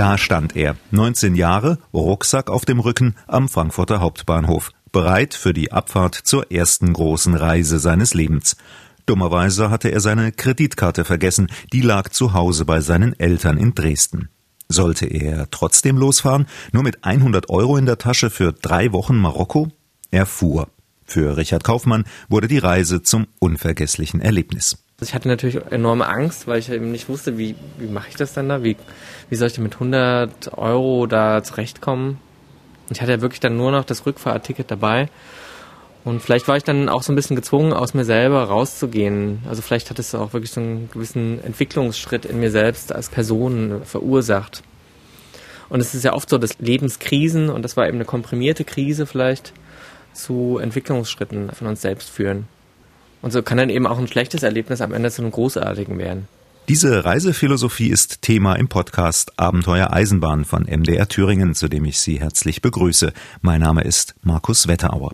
Da stand er, 19 Jahre, Rucksack auf dem Rücken am Frankfurter Hauptbahnhof, bereit für die Abfahrt zur ersten großen Reise seines Lebens. Dummerweise hatte er seine Kreditkarte vergessen, die lag zu Hause bei seinen Eltern in Dresden. Sollte er trotzdem losfahren, nur mit 100 Euro in der Tasche für drei Wochen Marokko? Er fuhr. Für Richard Kaufmann wurde die Reise zum unvergesslichen Erlebnis. Ich hatte natürlich enorme Angst, weil ich eben nicht wusste, wie, wie mache ich das dann da? Wie, wie soll ich denn mit 100 Euro da zurechtkommen? Ich hatte ja wirklich dann nur noch das Rückfahrticket dabei. Und vielleicht war ich dann auch so ein bisschen gezwungen, aus mir selber rauszugehen. Also vielleicht hat es auch wirklich so einen gewissen Entwicklungsschritt in mir selbst als Person verursacht. Und es ist ja oft so, dass Lebenskrisen, und das war eben eine komprimierte Krise vielleicht, zu Entwicklungsschritten von uns selbst führen. Und so kann dann eben auch ein schlechtes Erlebnis am Ende zu einem großartigen werden. Diese Reisephilosophie ist Thema im Podcast Abenteuer Eisenbahn von MDR Thüringen, zu dem ich Sie herzlich begrüße. Mein Name ist Markus Wetterauer.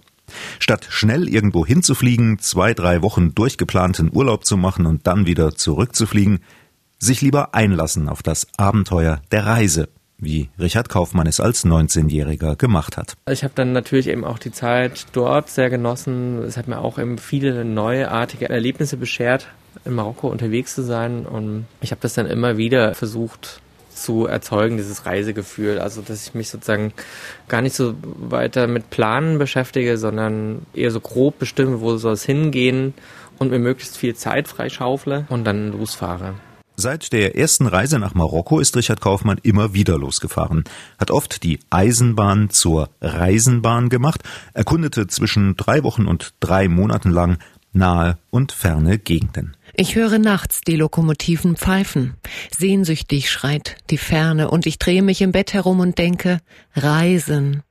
Statt schnell irgendwo hinzufliegen, zwei, drei Wochen durchgeplanten Urlaub zu machen und dann wieder zurückzufliegen, sich lieber einlassen auf das Abenteuer der Reise wie Richard Kaufmann es als 19-Jähriger gemacht hat. Ich habe dann natürlich eben auch die Zeit dort sehr genossen. Es hat mir auch eben viele neuartige Erlebnisse beschert, in Marokko unterwegs zu sein. Und ich habe das dann immer wieder versucht zu erzeugen, dieses Reisegefühl. Also, dass ich mich sozusagen gar nicht so weiter mit Planen beschäftige, sondern eher so grob bestimme, wo soll es hingehen und mir möglichst viel Zeit freischaufle und dann losfahre. Seit der ersten Reise nach Marokko ist Richard Kaufmann immer wieder losgefahren, hat oft die Eisenbahn zur Reisenbahn gemacht, erkundete zwischen drei Wochen und drei Monaten lang nahe und ferne Gegenden. Ich höre nachts die Lokomotiven pfeifen. Sehnsüchtig schreit die Ferne und ich drehe mich im Bett herum und denke, Reisen.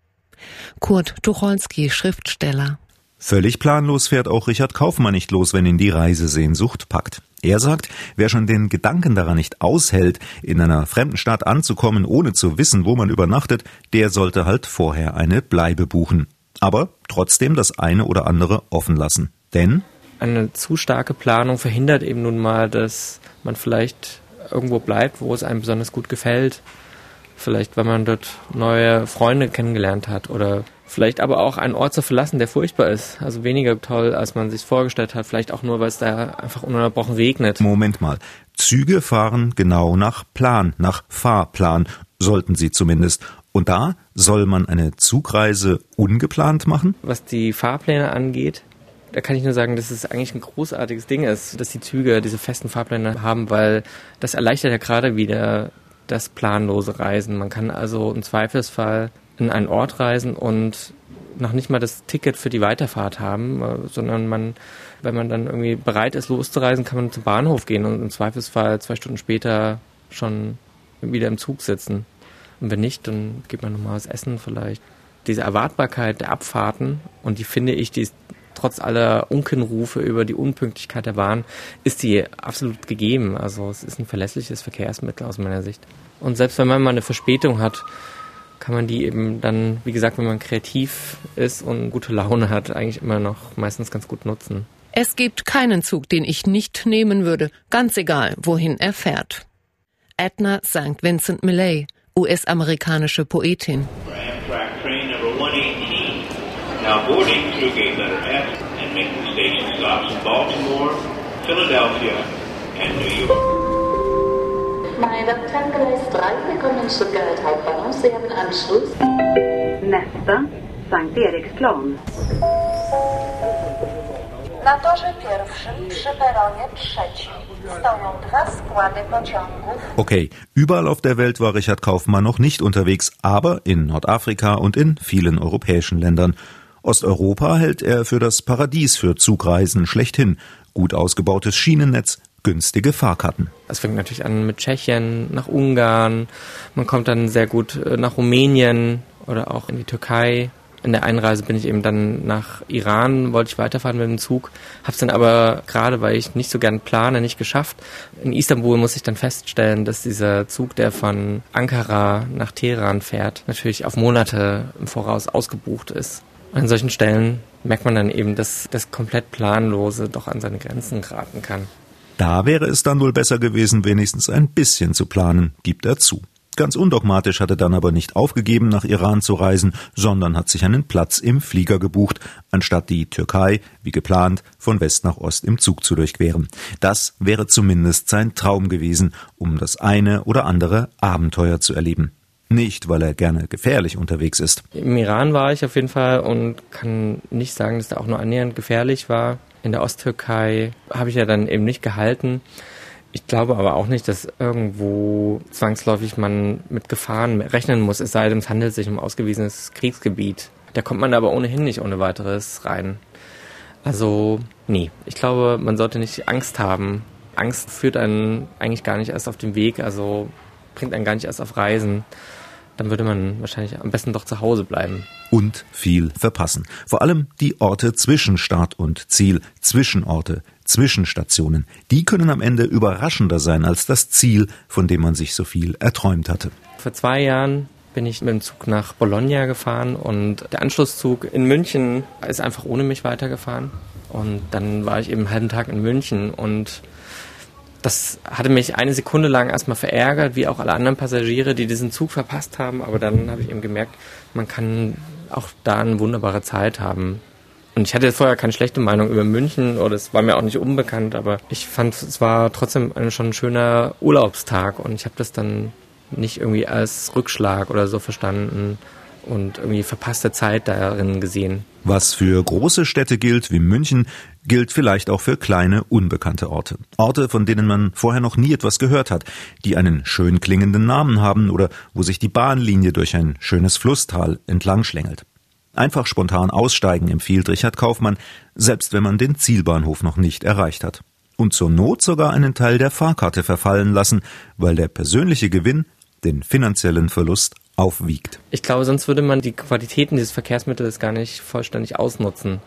Kurt Tucholsky, Schriftsteller. Völlig planlos fährt auch Richard Kaufmann nicht los, wenn ihn die Reisesehnsucht packt. Er sagt, wer schon den Gedanken daran nicht aushält, in einer fremden Stadt anzukommen, ohne zu wissen, wo man übernachtet, der sollte halt vorher eine Bleibe buchen. Aber trotzdem das eine oder andere offen lassen. Denn eine zu starke Planung verhindert eben nun mal, dass man vielleicht irgendwo bleibt, wo es einem besonders gut gefällt. Vielleicht, weil man dort neue Freunde kennengelernt hat oder Vielleicht aber auch einen Ort zu verlassen, der furchtbar ist. Also weniger toll, als man sich vorgestellt hat. Vielleicht auch nur, weil es da einfach ununterbrochen regnet. Moment mal. Züge fahren genau nach Plan, nach Fahrplan, sollten sie zumindest. Und da soll man eine Zugreise ungeplant machen? Was die Fahrpläne angeht, da kann ich nur sagen, dass es eigentlich ein großartiges Ding ist, dass die Züge diese festen Fahrpläne haben, weil das erleichtert ja gerade wieder das planlose Reisen. Man kann also im Zweifelsfall in einen Ort reisen und noch nicht mal das Ticket für die Weiterfahrt haben, äh, sondern man, wenn man dann irgendwie bereit ist, loszureisen, kann man zum Bahnhof gehen und im Zweifelsfall zwei Stunden später schon wieder im Zug sitzen. Und wenn nicht, dann geht man nochmal was essen vielleicht. Diese Erwartbarkeit der Abfahrten, und die finde ich, die ist trotz aller Unkenrufe über die Unpünktlichkeit der Bahn, ist die absolut gegeben. Also es ist ein verlässliches Verkehrsmittel aus meiner Sicht. Und selbst wenn man mal eine Verspätung hat, kann man die eben dann, wie gesagt, wenn man kreativ ist und gute Laune hat, eigentlich immer noch meistens ganz gut nutzen. Es gibt keinen Zug, den ich nicht nehmen würde, ganz egal, wohin er fährt. Edna St. Vincent Millay, US-amerikanische Poetin. Philadelphia Meine Damen Gleis 3, willkommen in Stuttgart Hauptbahnhof. Sie haben Anschluss. Nästa, Sankt Eriksplan. Na torze pierwszym przy peronie trzecim stoją dwa składy pociągów. Okay, überall auf der Welt war Richard Kaufmann noch nicht unterwegs, aber in Nordafrika und in vielen europäischen Ländern. Osteuropa hält er für das Paradies für Zugreisen schlechthin. Gut ausgebautes Schienennetz, günstige Fahrkarten. Es fängt natürlich an mit Tschechien, nach Ungarn, man kommt dann sehr gut äh, nach Rumänien oder auch in die Türkei. In der Einreise bin ich eben dann nach Iran, wollte ich weiterfahren mit dem Zug, habe es dann aber gerade, weil ich nicht so gern plane, nicht geschafft. In Istanbul muss ich dann feststellen, dass dieser Zug, der von Ankara nach Teheran fährt, natürlich auf Monate im Voraus ausgebucht ist. An solchen Stellen merkt man dann eben, dass das komplett Planlose doch an seine Grenzen geraten kann. Da wäre es dann wohl besser gewesen, wenigstens ein bisschen zu planen, gibt er zu. Ganz undogmatisch hat er dann aber nicht aufgegeben, nach Iran zu reisen, sondern hat sich einen Platz im Flieger gebucht, anstatt die Türkei, wie geplant, von West nach Ost im Zug zu durchqueren. Das wäre zumindest sein Traum gewesen, um das eine oder andere Abenteuer zu erleben. Nicht, weil er gerne gefährlich unterwegs ist. Im Iran war ich auf jeden Fall und kann nicht sagen, dass da auch nur annähernd gefährlich war. In der Osttürkei habe ich ja dann eben nicht gehalten. Ich glaube aber auch nicht, dass irgendwo zwangsläufig man mit Gefahren rechnen muss, es sei denn, es handelt sich um ausgewiesenes Kriegsgebiet. Da kommt man aber ohnehin nicht ohne weiteres rein. Also, nee, ich glaube, man sollte nicht Angst haben. Angst führt einen eigentlich gar nicht erst auf den Weg, also bringt einen gar nicht erst auf Reisen. Dann würde man wahrscheinlich am besten doch zu Hause bleiben. Und viel verpassen. Vor allem die Orte zwischen Start und Ziel, Zwischenorte, Zwischenstationen, die können am Ende überraschender sein als das Ziel, von dem man sich so viel erträumt hatte. Vor zwei Jahren bin ich mit dem Zug nach Bologna gefahren und der Anschlusszug in München ist einfach ohne mich weitergefahren. Und dann war ich eben einen halben Tag in München und das hatte mich eine Sekunde lang erstmal verärgert, wie auch alle anderen Passagiere, die diesen Zug verpasst haben. Aber dann habe ich eben gemerkt, man kann auch da eine wunderbare Zeit haben. Und ich hatte vorher keine schlechte Meinung über München oder es war mir auch nicht unbekannt, aber ich fand, es war trotzdem ein, schon ein schöner Urlaubstag und ich habe das dann nicht irgendwie als Rückschlag oder so verstanden und irgendwie verpasste Zeit darin gesehen. Was für große Städte gilt, wie München, gilt vielleicht auch für kleine, unbekannte Orte. Orte, von denen man vorher noch nie etwas gehört hat, die einen schön klingenden Namen haben oder wo sich die Bahnlinie durch ein schönes Flusstal entlang schlängelt. Einfach spontan aussteigen empfiehlt Richard Kaufmann, selbst wenn man den Zielbahnhof noch nicht erreicht hat. Und zur Not sogar einen Teil der Fahrkarte verfallen lassen, weil der persönliche Gewinn den finanziellen Verlust aufwiegt. Ich glaube, sonst würde man die Qualitäten dieses Verkehrsmittels gar nicht vollständig ausnutzen.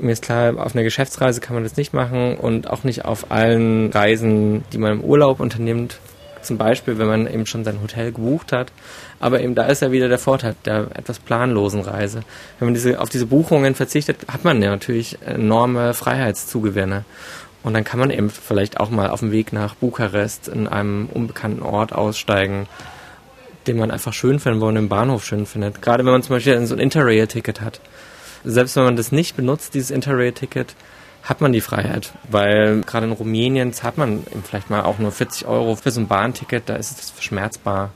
Mir ist klar, auf einer Geschäftsreise kann man das nicht machen und auch nicht auf allen Reisen, die man im Urlaub unternimmt, zum Beispiel, wenn man eben schon sein Hotel gebucht hat. Aber eben da ist ja wieder der Vorteil der etwas planlosen Reise. Wenn man diese, auf diese Buchungen verzichtet, hat man ja natürlich enorme Freiheitszugewinne. Und dann kann man eben vielleicht auch mal auf dem Weg nach Bukarest in einem unbekannten Ort aussteigen, den man einfach schön findet, wo man den Bahnhof schön findet. Gerade wenn man zum Beispiel so ein Interrail-Ticket hat. Selbst wenn man das nicht benutzt, dieses Interrail-Ticket, hat man die Freiheit, weil gerade in Rumänien zahlt man vielleicht mal auch nur 40 Euro für so ein Bahnticket, da ist es verschmerzbar,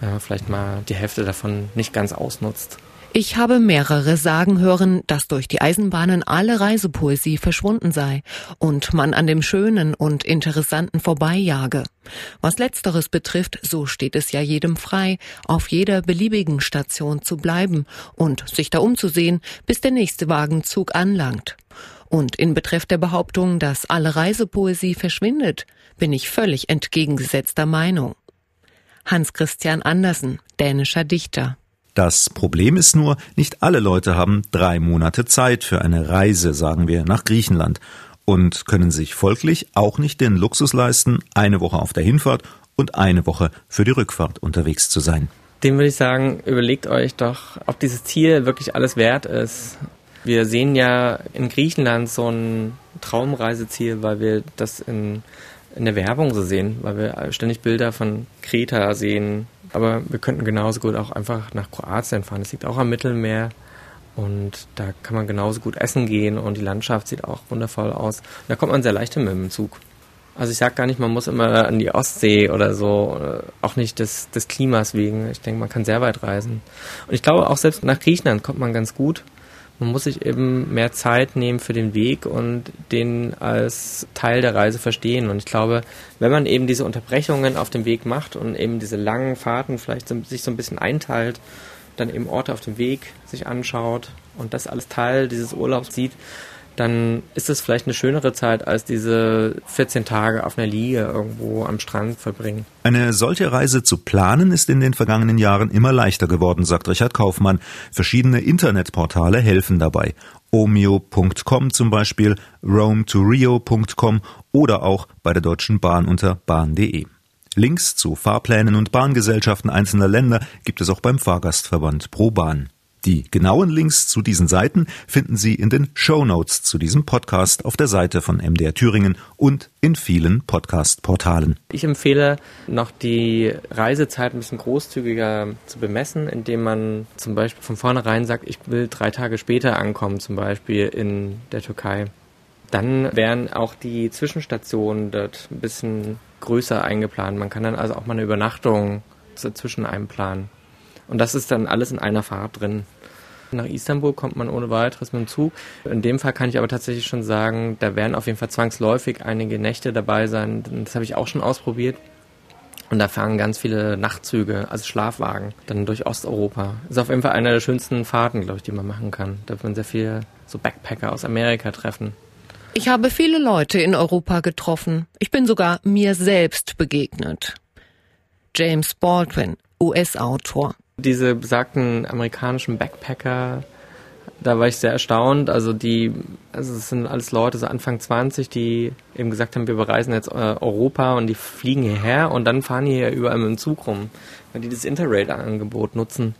wenn man vielleicht mal die Hälfte davon nicht ganz ausnutzt. Ich habe mehrere sagen hören, dass durch die Eisenbahnen alle Reisepoesie verschwunden sei und man an dem Schönen und Interessanten vorbeijage. Was letzteres betrifft, so steht es ja jedem frei, auf jeder beliebigen Station zu bleiben und sich da umzusehen, bis der nächste Wagenzug anlangt. Und in Betreff der Behauptung, dass alle Reisepoesie verschwindet, bin ich völlig entgegengesetzter Meinung. Hans Christian Andersen, dänischer Dichter. Das Problem ist nur, nicht alle Leute haben drei Monate Zeit für eine Reise, sagen wir, nach Griechenland und können sich folglich auch nicht den Luxus leisten, eine Woche auf der Hinfahrt und eine Woche für die Rückfahrt unterwegs zu sein. Dem würde ich sagen, überlegt euch doch, ob dieses Ziel wirklich alles wert ist. Wir sehen ja in Griechenland so ein Traumreiseziel, weil wir das in, in der Werbung so sehen, weil wir ständig Bilder von Kreta sehen. Aber wir könnten genauso gut auch einfach nach Kroatien fahren. Das liegt auch am Mittelmeer. Und da kann man genauso gut essen gehen und die Landschaft sieht auch wundervoll aus. Da kommt man sehr leicht hin mit dem Zug. Also ich sage gar nicht, man muss immer an die Ostsee oder so, auch nicht des, des Klimas wegen. Ich denke, man kann sehr weit reisen. Und ich glaube, auch selbst nach Griechenland kommt man ganz gut man muss sich eben mehr Zeit nehmen für den Weg und den als Teil der Reise verstehen. Und ich glaube, wenn man eben diese Unterbrechungen auf dem Weg macht und eben diese langen Fahrten vielleicht sich so ein bisschen einteilt, dann eben Orte auf dem Weg sich anschaut und das alles Teil dieses Urlaubs sieht, dann ist es vielleicht eine schönere Zeit, als diese 14 Tage auf einer Liege irgendwo am Strand verbringen. Eine solche Reise zu planen ist in den vergangenen Jahren immer leichter geworden, sagt Richard Kaufmann. Verschiedene Internetportale helfen dabei. Omeo.com zum Beispiel, roamtorio.com oder auch bei der Deutschen Bahn unter bahn.de. Links zu Fahrplänen und Bahngesellschaften einzelner Länder gibt es auch beim Fahrgastverband Pro Bahn. Die genauen Links zu diesen Seiten finden Sie in den Show Notes zu diesem Podcast auf der Seite von MDR Thüringen und in vielen Podcast-Portalen. Ich empfehle, noch die Reisezeit ein bisschen großzügiger zu bemessen, indem man zum Beispiel von vornherein sagt, ich will drei Tage später ankommen, zum Beispiel in der Türkei. Dann wären auch die Zwischenstationen dort ein bisschen größer eingeplant. Man kann dann also auch mal eine Übernachtung zwischen einem planen. Und das ist dann alles in einer Fahrt drin. Nach Istanbul kommt man ohne weiteres mit dem Zug. In dem Fall kann ich aber tatsächlich schon sagen, da werden auf jeden Fall zwangsläufig einige Nächte dabei sein. Das habe ich auch schon ausprobiert. Und da fahren ganz viele Nachtzüge, also Schlafwagen, dann durch Osteuropa. Ist auf jeden Fall eine der schönsten Fahrten, glaube ich, die man machen kann. Da wird man sehr viele so Backpacker aus Amerika treffen. Ich habe viele Leute in Europa getroffen. Ich bin sogar mir selbst begegnet. James Baldwin, US-Autor. Diese besagten amerikanischen Backpacker, da war ich sehr erstaunt. Also die, also es sind alles Leute, so Anfang 20, die eben gesagt haben, wir bereisen jetzt äh, Europa und die fliegen hierher und dann fahren die hier überall mit dem Zug rum, weil die das Interrail-Angebot nutzen.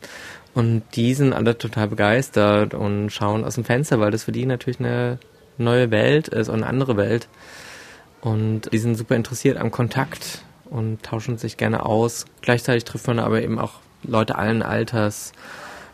Und die sind alle total begeistert und schauen aus dem Fenster, weil das für die natürlich eine neue Welt ist und eine andere Welt. Und die sind super interessiert am Kontakt und tauschen sich gerne aus. Gleichzeitig trifft man aber eben auch Leute allen Alters,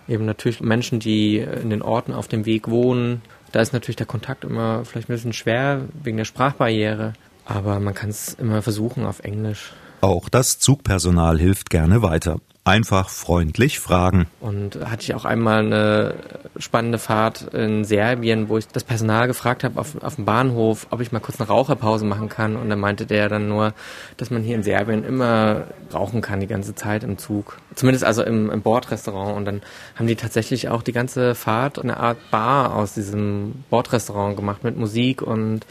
eben natürlich Menschen, die in den Orten auf dem Weg wohnen. Da ist natürlich der Kontakt immer vielleicht ein bisschen schwer wegen der Sprachbarriere, aber man kann es immer versuchen auf Englisch. Auch das Zugpersonal hilft gerne weiter. Einfach freundlich fragen. Und hatte ich auch einmal eine spannende Fahrt in Serbien, wo ich das Personal gefragt habe auf, auf dem Bahnhof, ob ich mal kurz eine Raucherpause machen kann. Und dann meinte der dann nur, dass man hier in Serbien immer rauchen kann die ganze Zeit im Zug. Zumindest also im, im Bordrestaurant. Und dann haben die tatsächlich auch die ganze Fahrt eine Art Bar aus diesem Bordrestaurant gemacht mit Musik und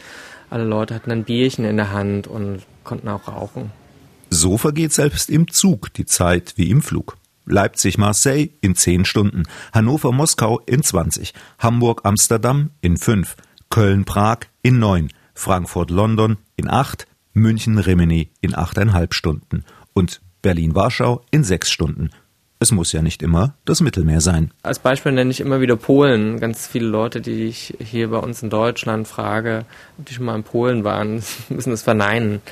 alle Leute hatten ein Bierchen in der Hand und konnten auch rauchen. So vergeht selbst im Zug die Zeit wie im Flug. Leipzig-Marseille in 10 Stunden, Hannover-Moskau in 20, Hamburg-Amsterdam in 5, Köln-Prag in 9, Frankfurt-London in 8, München-Rimini in 8,5 Stunden und Berlin-Warschau in 6 Stunden. Es muss ja nicht immer das Mittelmeer sein. Als Beispiel nenne ich immer wieder Polen. Ganz viele Leute, die ich hier bei uns in Deutschland frage, ob die schon mal in Polen waren, müssen das verneinen.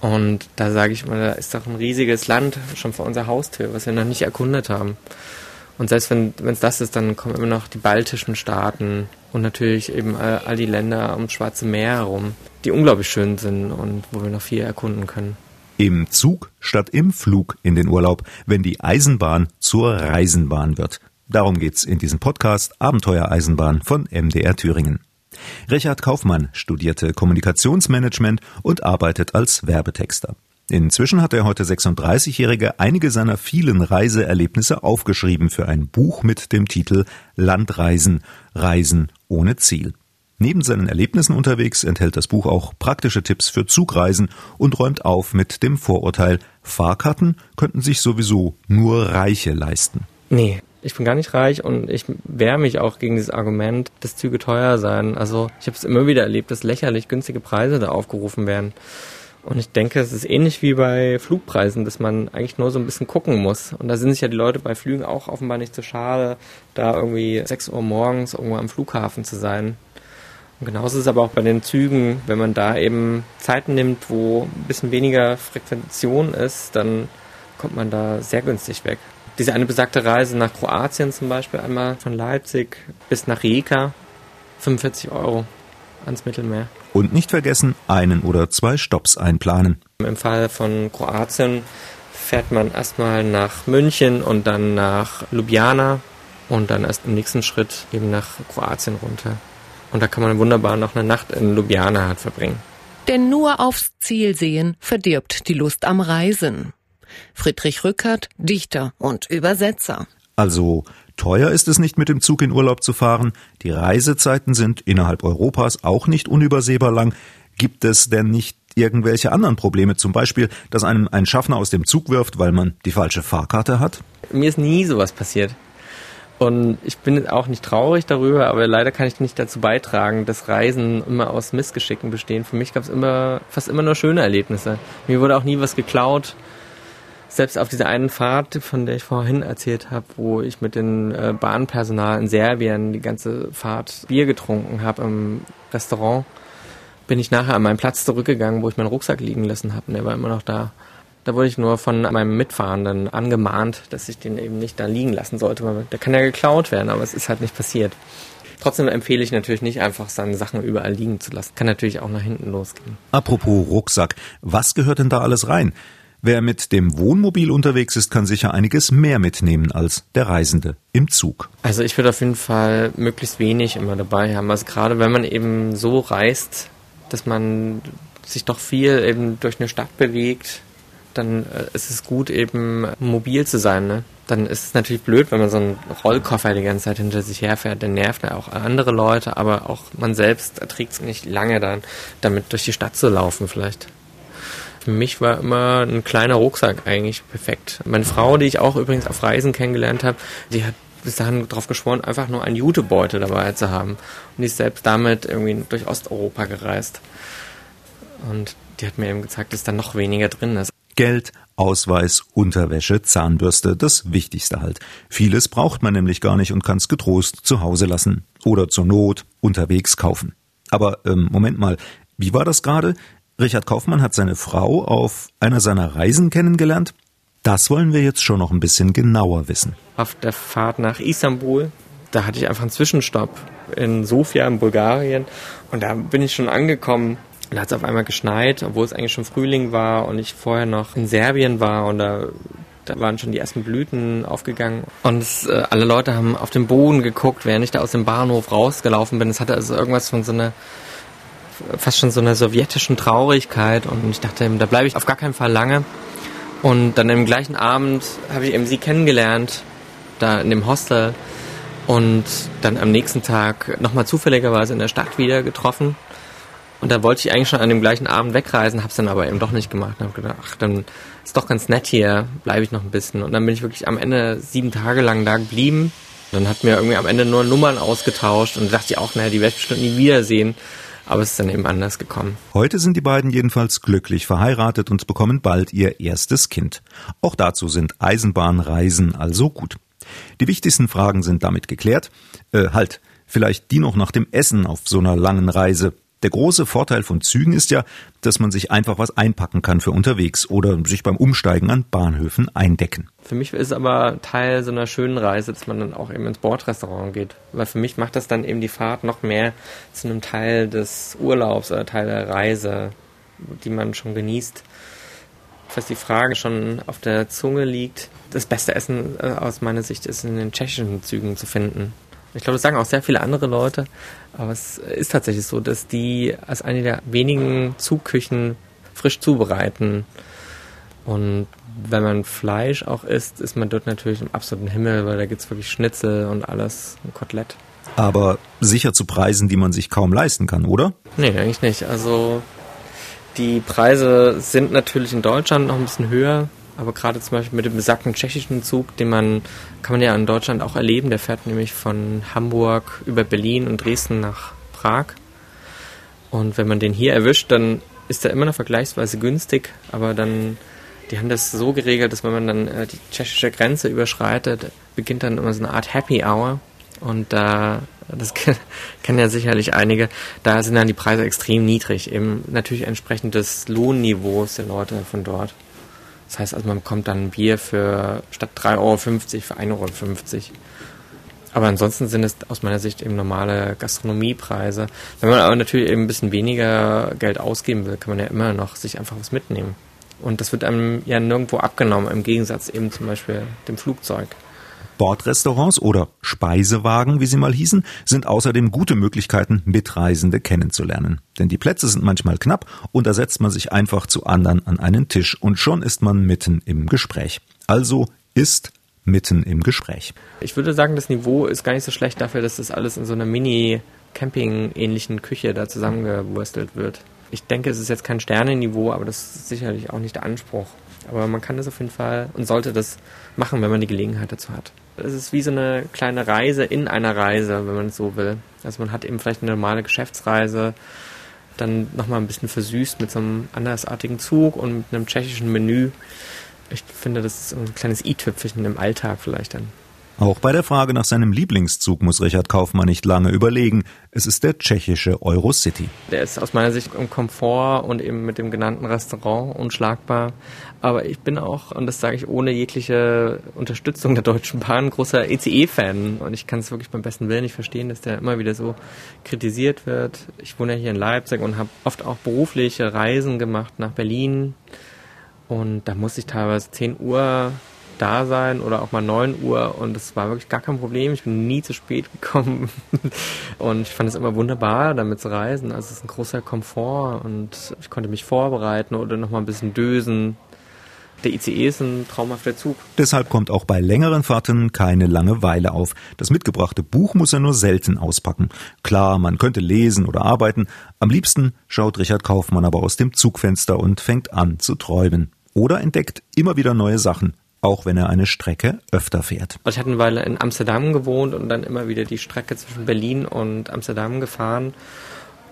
Und da sage ich mal, da ist doch ein riesiges Land schon vor unserer Haustür, was wir noch nicht erkundet haben. Und selbst wenn es das ist, dann kommen immer noch die baltischen Staaten und natürlich eben all, all die Länder ums Schwarze Meer herum, die unglaublich schön sind und wo wir noch viel erkunden können. Im Zug statt im Flug in den Urlaub, wenn die Eisenbahn zur Reisenbahn wird. Darum geht's in diesem Podcast Abenteuereisenbahn von MDR Thüringen. Richard Kaufmann studierte Kommunikationsmanagement und arbeitet als Werbetexter. Inzwischen hat der heute 36-Jährige einige seiner vielen Reiseerlebnisse aufgeschrieben für ein Buch mit dem Titel Landreisen, Reisen ohne Ziel. Neben seinen Erlebnissen unterwegs enthält das Buch auch praktische Tipps für Zugreisen und räumt auf mit dem Vorurteil, Fahrkarten könnten sich sowieso nur Reiche leisten. Nee, ich bin gar nicht reich und ich wehre mich auch gegen dieses Argument, dass Züge teuer seien. Also ich habe es immer wieder erlebt, dass lächerlich günstige Preise da aufgerufen werden. Und ich denke, es ist ähnlich wie bei Flugpreisen, dass man eigentlich nur so ein bisschen gucken muss. Und da sind sich ja die Leute bei Flügen auch offenbar nicht so schade, da irgendwie 6 Uhr morgens irgendwo am Flughafen zu sein. Und genauso ist es aber auch bei den Zügen, wenn man da eben Zeiten nimmt, wo ein bisschen weniger Frequentation ist, dann kommt man da sehr günstig weg. Diese eine besagte Reise nach Kroatien zum Beispiel, einmal von Leipzig bis nach Rijeka, 45 Euro ans Mittelmeer. Und nicht vergessen, einen oder zwei Stops einplanen. Im Fall von Kroatien fährt man erstmal nach München und dann nach Ljubljana und dann erst im nächsten Schritt eben nach Kroatien runter. Und da kann man wunderbar noch eine Nacht in Ljubljana halt verbringen. Denn nur aufs Ziel sehen verdirbt die Lust am Reisen. Friedrich Rückert, Dichter und Übersetzer. Also teuer ist es nicht mit dem Zug in Urlaub zu fahren, die Reisezeiten sind innerhalb Europas auch nicht unübersehbar lang. Gibt es denn nicht irgendwelche anderen Probleme, zum Beispiel, dass einem ein Schaffner aus dem Zug wirft, weil man die falsche Fahrkarte hat? Mir ist nie sowas passiert. Und ich bin auch nicht traurig darüber, aber leider kann ich nicht dazu beitragen, dass Reisen immer aus Missgeschicken bestehen. Für mich gab es immer, fast immer nur schöne Erlebnisse. Mir wurde auch nie was geklaut selbst auf dieser einen Fahrt, von der ich vorhin erzählt habe, wo ich mit dem äh, Bahnpersonal in Serbien die ganze Fahrt Bier getrunken habe im Restaurant, bin ich nachher an meinen Platz zurückgegangen, wo ich meinen Rucksack liegen lassen habe der war immer noch da. Da wurde ich nur von meinem Mitfahrenden angemahnt, dass ich den eben nicht da liegen lassen sollte, der kann ja geklaut werden, aber es ist halt nicht passiert. Trotzdem empfehle ich natürlich nicht einfach seine Sachen überall liegen zu lassen. Kann natürlich auch nach hinten losgehen. Apropos Rucksack, was gehört denn da alles rein? Wer mit dem Wohnmobil unterwegs ist, kann sicher einiges mehr mitnehmen als der Reisende im Zug. Also ich würde auf jeden Fall möglichst wenig immer dabei haben. Also gerade wenn man eben so reist, dass man sich doch viel eben durch eine Stadt bewegt, dann äh, ist es gut, eben mobil zu sein. Ne? Dann ist es natürlich blöd, wenn man so einen Rollkoffer die ganze Zeit hinter sich herfährt. Der nervt ja auch andere Leute, aber auch man selbst erträgt es nicht lange dann, damit durch die Stadt zu laufen vielleicht. Für mich war immer ein kleiner Rucksack eigentlich perfekt. Meine Frau, die ich auch übrigens auf Reisen kennengelernt habe, die hat bis dahin darauf geschworen, einfach nur einen Jutebeutel dabei zu haben. Und die ist selbst damit irgendwie durch Osteuropa gereist. Und die hat mir eben gezeigt, dass da noch weniger drin ist. Geld, Ausweis, Unterwäsche, Zahnbürste, das Wichtigste halt. Vieles braucht man nämlich gar nicht und kann es getrost zu Hause lassen. Oder zur Not unterwegs kaufen. Aber ähm, Moment mal, wie war das gerade? Richard Kaufmann hat seine Frau auf einer seiner Reisen kennengelernt. Das wollen wir jetzt schon noch ein bisschen genauer wissen. Auf der Fahrt nach Istanbul, da hatte ich einfach einen Zwischenstopp in Sofia in Bulgarien und da bin ich schon angekommen da hat es auf einmal geschneit, obwohl es eigentlich schon Frühling war und ich vorher noch in Serbien war und da, da waren schon die ersten Blüten aufgegangen. Und es, äh, alle Leute haben auf den Boden geguckt, während ich da aus dem Bahnhof rausgelaufen bin. Es hatte also irgendwas von so einer fast schon so einer sowjetischen Traurigkeit und ich dachte, da bleibe ich auf gar keinen Fall lange. Und dann im gleichen Abend habe ich eben sie kennengelernt, da in dem Hostel und dann am nächsten Tag nochmal zufälligerweise in der Stadt wieder getroffen und da wollte ich eigentlich schon an dem gleichen Abend wegreisen, habe es dann aber eben doch nicht gemacht. Und habe gedacht, ach, dann ist doch ganz nett hier, bleibe ich noch ein bisschen. Und dann bin ich wirklich am Ende sieben Tage lang da geblieben. Dann hat mir irgendwie am Ende nur Nummern ausgetauscht und dachte ich auch, naja, die werde ich bestimmt nie wiedersehen. Aber es ist dann eben anders gekommen. Heute sind die beiden jedenfalls glücklich verheiratet und bekommen bald ihr erstes Kind. Auch dazu sind Eisenbahnreisen also gut. Die wichtigsten Fragen sind damit geklärt. Äh, halt, vielleicht die noch nach dem Essen auf so einer langen Reise. Der große Vorteil von Zügen ist ja, dass man sich einfach was einpacken kann für unterwegs oder sich beim Umsteigen an Bahnhöfen eindecken. Für mich ist aber Teil so einer schönen Reise, dass man dann auch eben ins Bordrestaurant geht. Weil für mich macht das dann eben die Fahrt noch mehr zu einem Teil des Urlaubs oder Teil der Reise, die man schon genießt. Falls die Frage schon auf der Zunge liegt, das beste Essen äh, aus meiner Sicht ist in den tschechischen Zügen zu finden. Ich glaube, das sagen auch sehr viele andere Leute, aber es ist tatsächlich so, dass die als eine der wenigen Zugküchen frisch zubereiten. Und wenn man Fleisch auch isst, ist man dort natürlich im absoluten Himmel, weil da gibt es wirklich Schnitzel und alles, ein Kotelett. Aber sicher zu Preisen, die man sich kaum leisten kann, oder? Nee, eigentlich nicht. Also die Preise sind natürlich in Deutschland noch ein bisschen höher, aber gerade zum Beispiel mit dem besagten tschechischen Zug, den man, kann man ja in Deutschland auch erleben, der fährt nämlich von Hamburg über Berlin und Dresden nach Prag. Und wenn man den hier erwischt, dann ist er immer noch vergleichsweise günstig, aber dann, die haben das so geregelt, dass wenn man dann äh, die tschechische Grenze überschreitet, beginnt dann immer so eine Art Happy Hour. Und da, das kennen ja sicherlich einige, da sind dann die Preise extrem niedrig, eben natürlich entsprechend des Lohnniveaus der Leute von dort. Das heißt also, man bekommt dann Bier für statt 3,50 Euro für 1,50 Euro. Aber ansonsten sind es aus meiner Sicht eben normale Gastronomiepreise. Wenn man aber natürlich eben ein bisschen weniger Geld ausgeben will, kann man ja immer noch sich einfach was mitnehmen. Und das wird einem ja nirgendwo abgenommen, im Gegensatz eben zum Beispiel dem Flugzeug. Bordrestaurants oder Speisewagen, wie sie mal hießen, sind außerdem gute Möglichkeiten, Mitreisende kennenzulernen. Denn die Plätze sind manchmal knapp und da setzt man sich einfach zu anderen an einen Tisch und schon ist man mitten im Gespräch. Also ist mitten im Gespräch. Ich würde sagen, das Niveau ist gar nicht so schlecht dafür, dass das alles in so einer Mini-Camping-ähnlichen Küche da zusammengewurstelt wird. Ich denke, es ist jetzt kein Sternenniveau, aber das ist sicherlich auch nicht der Anspruch. Aber man kann das auf jeden Fall und sollte das machen, wenn man die Gelegenheit dazu hat. Es ist wie so eine kleine Reise in einer Reise, wenn man es so will. Also man hat eben vielleicht eine normale Geschäftsreise, dann nochmal ein bisschen versüßt mit so einem andersartigen Zug und mit einem tschechischen Menü. ich finde, das ist ein kleines i-Tüpfelchen im Alltag vielleicht dann. Auch bei der Frage nach seinem Lieblingszug muss Richard Kaufmann nicht lange überlegen. Es ist der tschechische Eurocity. Der ist aus meiner Sicht im Komfort und eben mit dem genannten Restaurant unschlagbar. Aber ich bin auch, und das sage ich ohne jegliche Unterstützung der Deutschen Bahn, großer ECE-Fan. Und ich kann es wirklich beim besten Willen nicht verstehen, dass der immer wieder so kritisiert wird. Ich wohne ja hier in Leipzig und habe oft auch berufliche Reisen gemacht nach Berlin. Und da muss ich teilweise 10 Uhr da sein oder auch mal 9 Uhr und es war wirklich gar kein Problem. Ich bin nie zu spät gekommen und ich fand es immer wunderbar, damit zu reisen. Also es ist ein großer Komfort und ich konnte mich vorbereiten oder noch mal ein bisschen dösen. Der ICE ist ein traumhafter Zug. Deshalb kommt auch bei längeren Fahrten keine Langeweile auf. Das mitgebrachte Buch muss er nur selten auspacken. Klar, man könnte lesen oder arbeiten. Am liebsten schaut Richard Kaufmann aber aus dem Zugfenster und fängt an zu träumen. Oder entdeckt immer wieder neue Sachen auch wenn er eine Strecke öfter fährt. Also ich hatte eine Weile in Amsterdam gewohnt und dann immer wieder die Strecke zwischen Berlin und Amsterdam gefahren.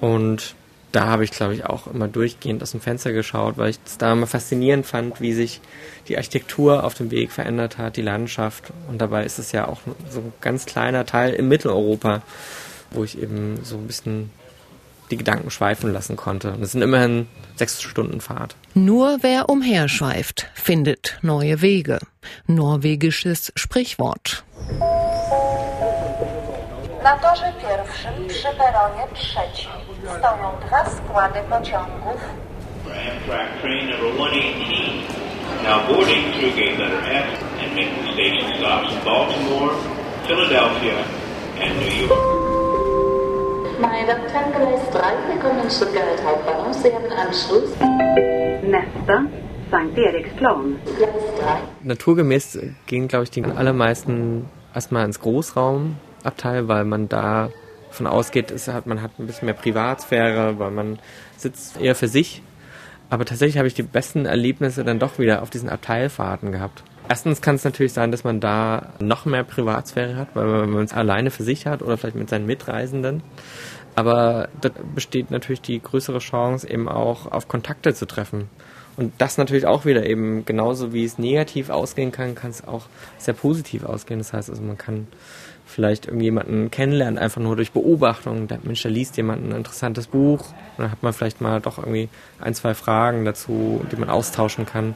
Und da habe ich, glaube ich, auch immer durchgehend aus dem Fenster geschaut, weil ich es da immer faszinierend fand, wie sich die Architektur auf dem Weg verändert hat, die Landschaft. Und dabei ist es ja auch so ein ganz kleiner Teil in Mitteleuropa, wo ich eben so ein bisschen die Gedanken schweifen lassen konnte. Und es sind immerhin sechs Stunden Fahrt. Nur wer umherschweift, findet neue Wege. Norwegisches Sprichwort. Na torze pierwszym przy peronie trzecim stoją dwa składy pociągów. Amtrak train number 118 now boarding through gate letter F and making station stops in Baltimore, Philadelphia and New York. Herren, Gleis 3, willkommen in Stuttgart Hauptbahnhof. Sie haben Anschluss. Nästa, St. Eriksplan. Gleis 3. Naturgemäß gehen, glaube ich, die allermeisten erstmal ins Großraumabteil, weil man da von ausgeht, ist, hat, man hat ein bisschen mehr Privatsphäre, weil man sitzt eher für sich. Aber tatsächlich habe ich die besten Erlebnisse dann doch wieder auf diesen Abteilfahrten gehabt. Erstens kann es natürlich sein, dass man da noch mehr Privatsphäre hat, weil man es alleine für sich hat oder vielleicht mit seinen Mitreisenden. Aber da besteht natürlich die größere Chance, eben auch auf Kontakte zu treffen. Und das natürlich auch wieder eben genauso wie es negativ ausgehen kann, kann es auch sehr positiv ausgehen. Das heißt also, man kann vielleicht irgendjemanden kennenlernen, einfach nur durch Beobachtung. Der Mensch, der liest jemand ein interessantes Buch und dann hat man vielleicht mal doch irgendwie ein, zwei Fragen dazu, die man austauschen kann.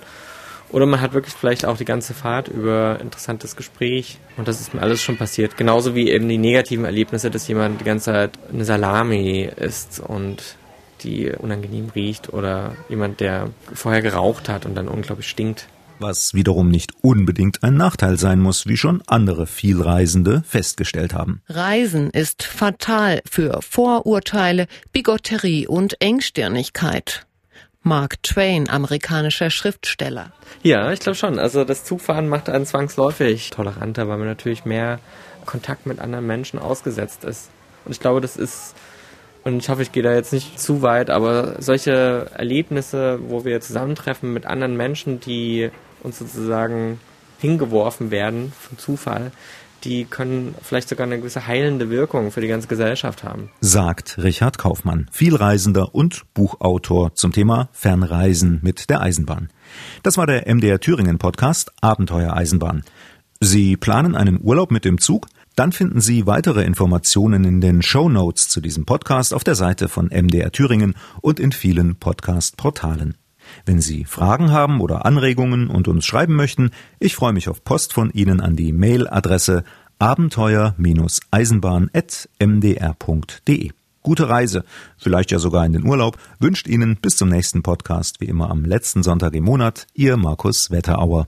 Oder man hat wirklich vielleicht auch die ganze Fahrt über interessantes Gespräch. Und das ist mir alles schon passiert. Genauso wie eben die negativen Erlebnisse, dass jemand die ganze Zeit eine Salami isst und die unangenehm riecht oder jemand, der vorher geraucht hat und dann unglaublich stinkt. Was wiederum nicht unbedingt ein Nachteil sein muss, wie schon andere Vielreisende festgestellt haben. Reisen ist fatal für Vorurteile, Bigotterie und Engstirnigkeit. Mark Twain, amerikanischer Schriftsteller. Ja, ich glaube schon. Also das Zugfahren macht einen zwangsläufig toleranter, weil man natürlich mehr Kontakt mit anderen Menschen ausgesetzt ist. Und ich glaube, das ist, und ich hoffe, ich gehe da jetzt nicht zu weit, aber solche Erlebnisse, wo wir zusammentreffen mit anderen Menschen, die uns sozusagen hingeworfen werden vom Zufall, die können vielleicht sogar eine gewisse heilende Wirkung für die ganze Gesellschaft haben. Sagt Richard Kaufmann, Vielreisender und Buchautor zum Thema Fernreisen mit der Eisenbahn. Das war der MDR Thüringen Podcast Abenteuer Eisenbahn. Sie planen einen Urlaub mit dem Zug? Dann finden Sie weitere Informationen in den Show Notes zu diesem Podcast auf der Seite von MDR Thüringen und in vielen Podcast-Portalen. Wenn Sie Fragen haben oder Anregungen und uns schreiben möchten, ich freue mich auf Post von Ihnen an die Mailadresse abenteuer-eisenbahn.mdr.de. Gute Reise, vielleicht ja sogar in den Urlaub, wünscht Ihnen bis zum nächsten Podcast, wie immer am letzten Sonntag im Monat, Ihr Markus Wetterauer.